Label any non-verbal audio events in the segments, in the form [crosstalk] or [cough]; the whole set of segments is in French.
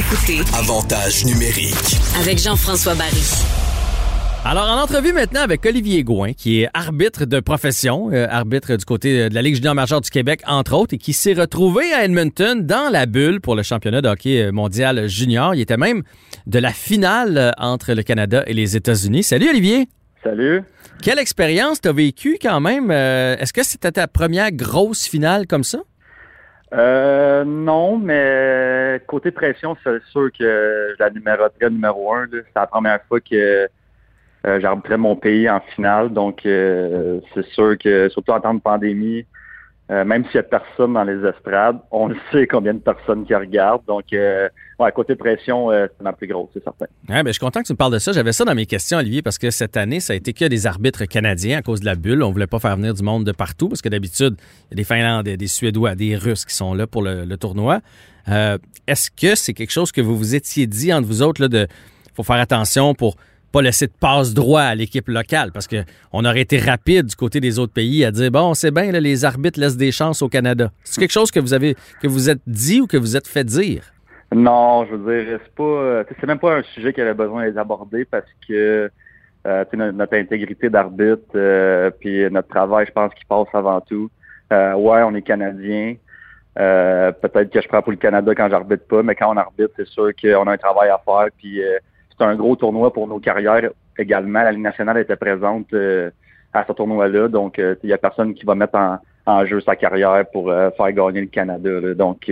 Écoutez Avantage numérique. avec Jean-François Barry. Alors, en entrevue maintenant avec Olivier Gouin, qui est arbitre de profession, euh, arbitre du côté de la Ligue junior majeure du Québec, entre autres, et qui s'est retrouvé à Edmonton dans la bulle pour le championnat de hockey mondial junior. Il était même de la finale euh, entre le Canada et les États-Unis. Salut Olivier! Salut. Quelle expérience t'as vécu quand même? Euh, Est-ce que c'était ta première grosse finale comme ça? Euh, non, mais côté pression, c'est sûr que je la numéroterais numéro un. C'est la première fois que euh, mon pays en finale. Donc, euh, c'est sûr que, surtout en temps de pandémie, euh, même s'il y a personne dans les estrades, on le sait combien de personnes qui regardent. Donc, euh, ouais, côté pression, euh, c'est ma plus grosse, c'est certain. Ouais, ben, je suis content que tu me parles de ça. J'avais ça dans mes questions, Olivier, parce que cette année, ça a été que des arbitres canadiens à cause de la bulle. On voulait pas faire venir du monde de partout, parce que d'habitude, il y a des Finlandais, des Suédois, des Russes qui sont là pour le, le tournoi. Euh, Est-ce que c'est quelque chose que vous vous étiez dit entre vous autres, là, de faut faire attention pour pas laisser de passe droit à l'équipe locale, parce que on aurait été rapide du côté des autres pays à dire bon, c'est bien, les arbitres laissent des chances au Canada. C'est quelque chose que vous avez que vous êtes dit ou que vous êtes fait dire? Non, je veux dire, c'est pas, euh, c'est même pas un sujet qui avait besoin abordé parce que euh, notre, intégrité d'arbitre, euh, puis notre travail, je pense qu'il passe avant tout. Ouais, on est Canadien. Peut-être que je prends pour le Canada quand j'arbitre pas, mais quand on arbitre, c'est sûr qu'on a un travail à faire. Puis c'est un gros tournoi pour nos carrières également. La Ligue nationale était présente euh, à ce tournoi-là, donc euh, il y a personne qui va mettre en, en jeu sa carrière pour euh, faire gagner le Canada. là. Donc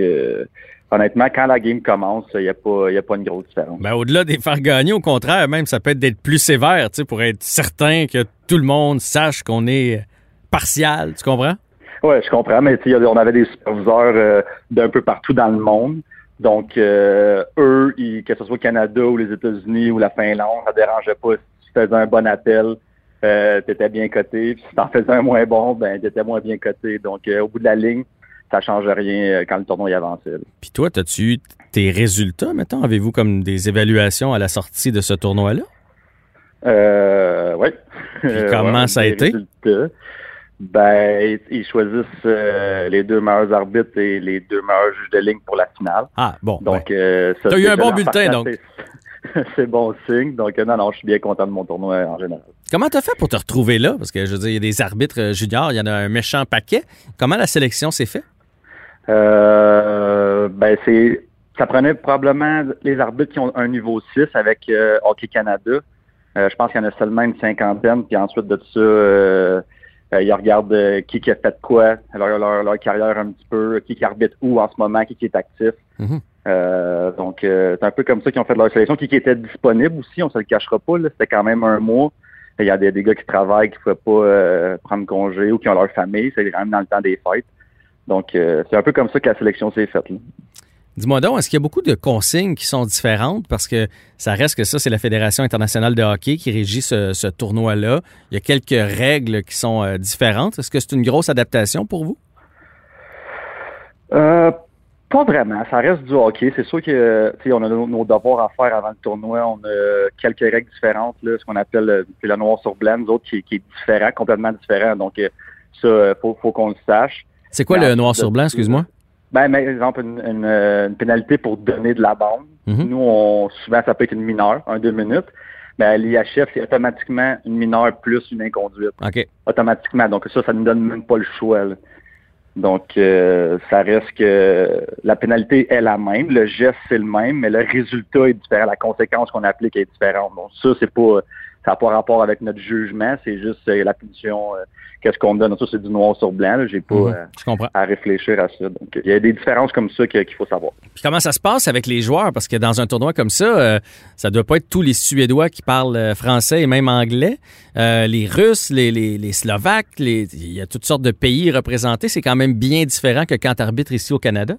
honnêtement, quand la game commence, il n'y a pas, y a pas une grosse différence. Ben, au-delà des faire gagner, au contraire, même, ça peut être d'être plus sévère, tu sais, pour être certain que tout le monde sache qu'on est partial, tu comprends? Ouais, je comprends, mais on avait des superviseurs d'un peu partout dans le monde. Donc, euh, eux, ils- que ce soit au Canada ou les États-Unis ou la Finlande, ça dérangeait pas. Si tu faisais un bon appel, euh, tu étais bien coté. Puis si tu en faisais un moins bon, ben tu étais moins bien coté. Donc, euh, au bout de la ligne, ça change rien euh, quand le tournoi y avançait. Puis toi, as-tu eu tes résultats, mettons? Avez-vous comme des évaluations à la sortie de ce tournoi-là? Euh, oui. comment [laughs] ça a été? Ben, ils- choisissent euh, les deux meilleurs arbitres et les deux meilleurs juges de ligne pour la finale. Ah, bon. Donc, euh, ça, T'as eu un bon bulletin, donc. [laughs] c'est- bon signe. Donc, euh, non, non, je suis bien content de mon tournoi en général. Comment t'as fait pour te retrouver là? Parce que, je veux dire, il y a des arbitres euh, juniors, il y en a un méchant paquet. Comment la sélection s'est faite? Euh, ben, c'est, ça prenait probablement les arbitres qui ont un niveau 6 avec euh, Hockey Canada. Euh, je pense qu'il y en a seulement une cinquantaine. Puis ensuite de ça, euh, ils regardent euh, qui, qui a fait quoi, leur, leur, leur carrière un petit peu, qui, qui arbitre où en ce moment, qui, qui est actif. Mhm. Euh, donc, euh, c'est un peu comme ça qu'ils ont fait leur sélection, qui, qui était disponible aussi, on se le cachera pas. là. C'était quand même un mois. Il y a des, des gars qui travaillent, qui ne pouvaient pas euh, prendre congé ou qui ont leur famille. C'est quand même dans le temps des fêtes. Donc, euh, c'est un peu comme ça que la sélection s'est faite. là. Dis-moi donc, est-ce qu'il y a beaucoup de consignes qui sont différentes? Parce que ça reste que ça, c'est la Fédération internationale de hockey qui régit ce, ce tournoi-là. Il y a quelques règles qui sont euh, différentes. Est-ce que c'est une grosse adaptation pour vous? Euh, pas vraiment. Ça reste du hockey. C'est sûr que on a nos, nos devoirs à faire avant le tournoi. On a quelques règles différentes, là, ce qu'on appelle euh, le noir sur blanc, nous autres, qui, qui est différent, complètement différent. Donc, euh, ça, euh, faut, faut qu'on le sache. C'est quoi Mais le noir sur blanc, excuse-moi? Ben, par exemple, une, une, euh, une pénalité pour donner de la bande. Mhm. Nous, on, souvent, ça peut être une mineure, un, deux minutes. Mais à l'IHF, c'est automatiquement une mineure plus une inconduite. OK. automatiquement. Donc ça, ça ne nous donne même pas le choix. là. Donc euh, ça reste que la pénalité est la même, le geste c'est le même, mais le résultat est différent, la conséquence qu'on applique est différente. Donc ça, c'est pas ça n'a pas rapport avec notre jugement, c'est juste euh, la punition, euh, qu'est-ce qu'on donne. Ça, c'est du noir sur blanc. J'ai pas Mhm. euh, à réfléchir à ça. Donc il y a des différences comme ça qu'il faut savoir. Puis comment ça se passe avec les joueurs? Parce que dans un tournoi comme ça, ça doit pas être tous les Suédois qui parlent français et même anglais. Les Russes, les, les, les Slovaques, les- il y a toutes sortes de pays représentés. C'est quand même bien différent que quand tu arbitres ici au Canada.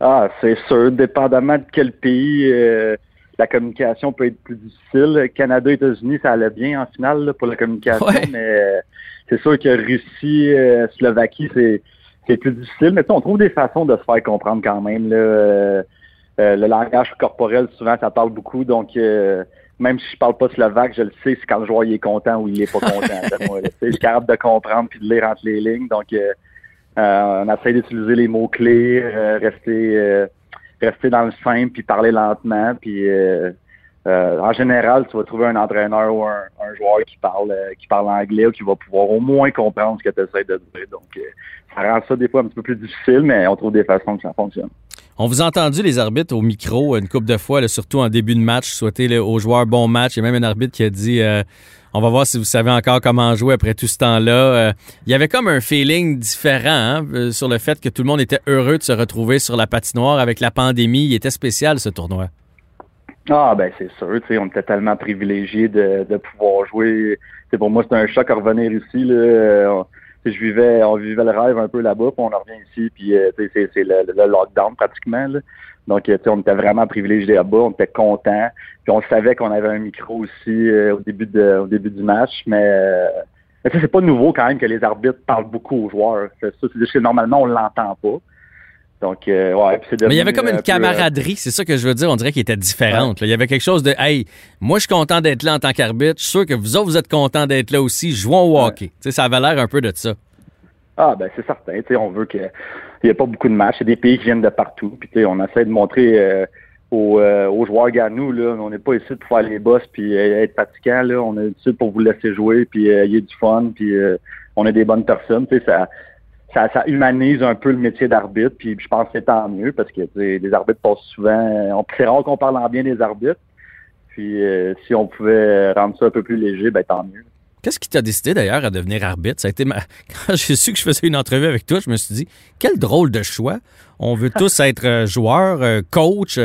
Ah, c'est sûr. Dépendamment de quel pays, euh, la communication peut être plus difficile. Canada, États-Unis, ça allait bien en finale là, pour la communication, Ouais. mais euh, c'est sûr que Russie, euh, Slovaquie, c'est c'est plus difficile. Mais tu sais, on trouve des façons de se faire comprendre quand même. Là. Euh, euh, le langage corporel, souvent, ça parle beaucoup. Donc, euh, même si je parle pas slovaque, je le sais, c'est quand le joueur il est content ou il est pas [laughs] content. moi, là. Je suis capable de comprendre puis de lire entre les lignes. Donc, euh, euh, on essaie d'utiliser les mots-clés, euh, rester, euh, rester dans le simple, puis parler lentement. Puis euh, euh, en général, tu vas trouver un entraîneur ou un, joueur qui parle euh, qui parle anglais ou qui va pouvoir au moins comprendre ce que tu essaies de dire. Donc, ça rend ça des fois un petit peu plus difficile, mais on trouve des façons que ça fonctionne. On vous a entendu, les arbitres, au micro une couple de fois, surtout en début de match, souhaiter aux joueurs bon match. Il y a même un arbitre qui a dit On va voir si vous savez encore comment jouer après tout ce temps-là. Euh, il y avait comme un feeling différent hein, euh, sur le fait que tout le monde était heureux de se retrouver sur la patinoire avec la pandémie. Il était spécial, ce tournoi. Ah ben c'est sûr, tu sais, on était tellement privilégiés de, pouvoir jouer. Pour moi c'était un choc à revenir ici. Là. Je vivais, on vivait le rêve un peu là-bas, puis on en revient ici, puis euh, c'est, le, le lockdown pratiquement. Là. Donc euh, on était vraiment privilégiés là-bas, on était contents. Puis on savait qu'on avait un micro aussi euh, au début de, au début du match, mais, euh, mais c'est pas nouveau quand même que les arbitres parlent beaucoup aux joueurs. Ça, normalement on l'entend pas. Donc euh, ouais, puis c'est Mais il y avait comme un une euh, camaraderie, c'est ça que je veux dire. On dirait qu'il était différente. là. Il y avait quelque chose de Hey, moi je suis content d'être là en tant qu'arbitre. Je suis sûr que vous autres, vous êtes contents d'être là aussi. Jouons au hockey. Tu sais, Ça avait l'air un peu de ça. Ah ben c'est certain, tu sais, on veut que il n'y ait pas beaucoup de matchs, il y a des pays qui viennent de partout, puis tu sais, on essaie de montrer euh, aux, euh, aux joueurs gagnants là, on n'est pas ici pour faire les boss puis euh, être fatigant là, on est ici pour vous laisser jouer puis euh, il y a du fun puis euh, on est des bonnes personnes, tu sais, ça, ça ça humanise un peu le métier d'arbitre, puis je pense que c'est tant mieux parce que les arbitres passent souvent, on c'est rare qu'on parle en bien des arbitres, puis euh, si on pouvait rendre ça un peu plus léger, ben tant mieux. Qu'est-ce qui t'a décidé d'ailleurs à devenir arbitre? Ça a été ma- [laughs] Quand j'ai su que je faisais une entrevue avec toi, je me suis dit, quel drôle de choix. On veut [laughs] tous être euh, joueur, euh, coach,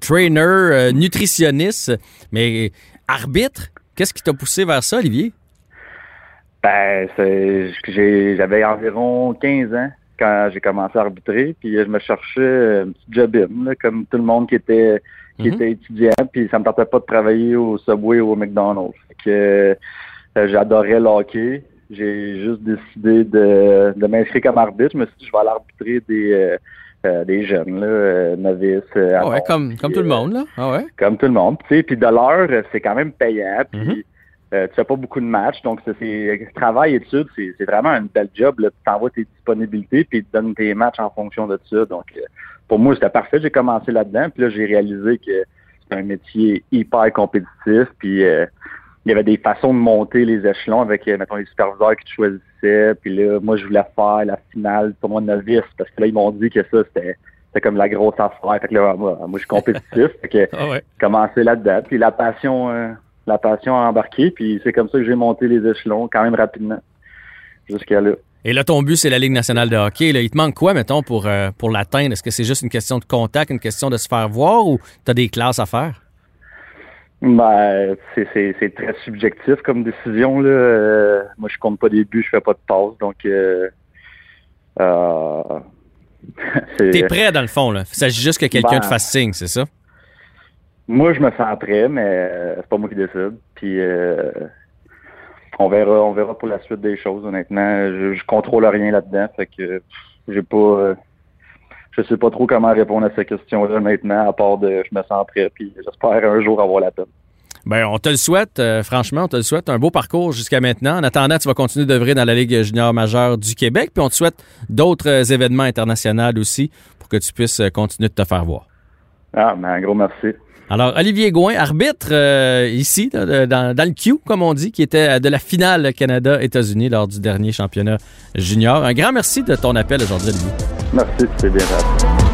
trainer, nutritionniste, mais arbitre, qu'est-ce qui t'a poussé vers ça, Olivier? Ben, j'avais environ 15 ans quand j'ai commencé à arbitrer, puis je me cherchais un petit job in, là, comme tout le monde qui était qui Mhm. était étudiant, puis ça me tentait pas de travailler au Subway ou au McDonald's. Fait que euh, j'adorais le hockey. J'ai juste décidé de, de m'inscrire comme arbitre. Je me suis dit je vais aller arbitrer des euh, euh, des jeunes, là, euh, novices. euh, Ah ouais, comme, puis, comme tout le monde, là. Ah ouais? comme tout le monde. Puis de l'heure, c'est quand même payant. Puis Mhm. Euh, tu fais pas beaucoup de matchs. Donc, c'est, travail, études, c'est, c'est vraiment un bel job. Là. Tu t'envoies tes disponibilités puis ils te donnent tes matchs en fonction de ça. Donc, euh, pour moi, c'était parfait. J'ai commencé là-dedans. Puis là, j'ai réalisé que c'est un métier hyper compétitif. Puis euh, il y avait des façons de monter les échelons avec, euh, mettons, les superviseurs qui te choisissaient. Puis là, moi, je voulais faire la finale pour moi novice parce que là, ils m'ont dit que ça, c'était, c'était comme la grosse affaire. Fait que là, moi, moi je suis compétitif. fait que [laughs] Ah ouais. commencé là-dedans. Puis la passion, euh, la passion a embarqué. Puis c'est comme ça que j'ai monté les échelons quand même rapidement jusqu'à là. Et là, ton but, c'est la Ligue nationale de hockey. Là. Il te manque quoi, mettons, pour, euh, pour l'atteindre? Est-ce que c'est juste une question de contact, une question de se faire voir ou tu as des classes à faire? Ben, c'est, très subjectif comme décision. Là. Euh, moi, je compte pas des buts, je fais pas de passes. Donc, euh, euh, [laughs] T'es prêt, dans le fond, là. Il s'agit juste que quelqu'un Ben. te fasse signe, c'est ça? Moi, je me sens prêt, mais euh, c'est pas moi qui décide. Puis, euh, on verra, on verra pour la suite des choses. Honnêtement, je, je contrôle rien là-dedans. Fait que j'ai pas, euh, je sais pas trop comment répondre à cette question-là maintenant, à part de je me sens prêt. Puis, j'espère un jour avoir la peine. Ben, on te le souhaite, euh, franchement, on te le souhaite. Un beau parcours jusqu'à maintenant. En attendant, tu vas continuer d'œuvrer dans la Ligue junior majeure du Québec, puis on te souhaite d'autres euh, événements internationaux aussi pour que tu puisses euh, continuer de te faire voir. Ah, mais un gros merci. Alors, Olivier Gouin, arbitre euh, ici, dans, le Q, comme on dit, qui était de la finale Canada-États-Unis lors du dernier championnat junior. Un grand merci de ton appel aujourd'hui, Olivier. Merci, c'est bien.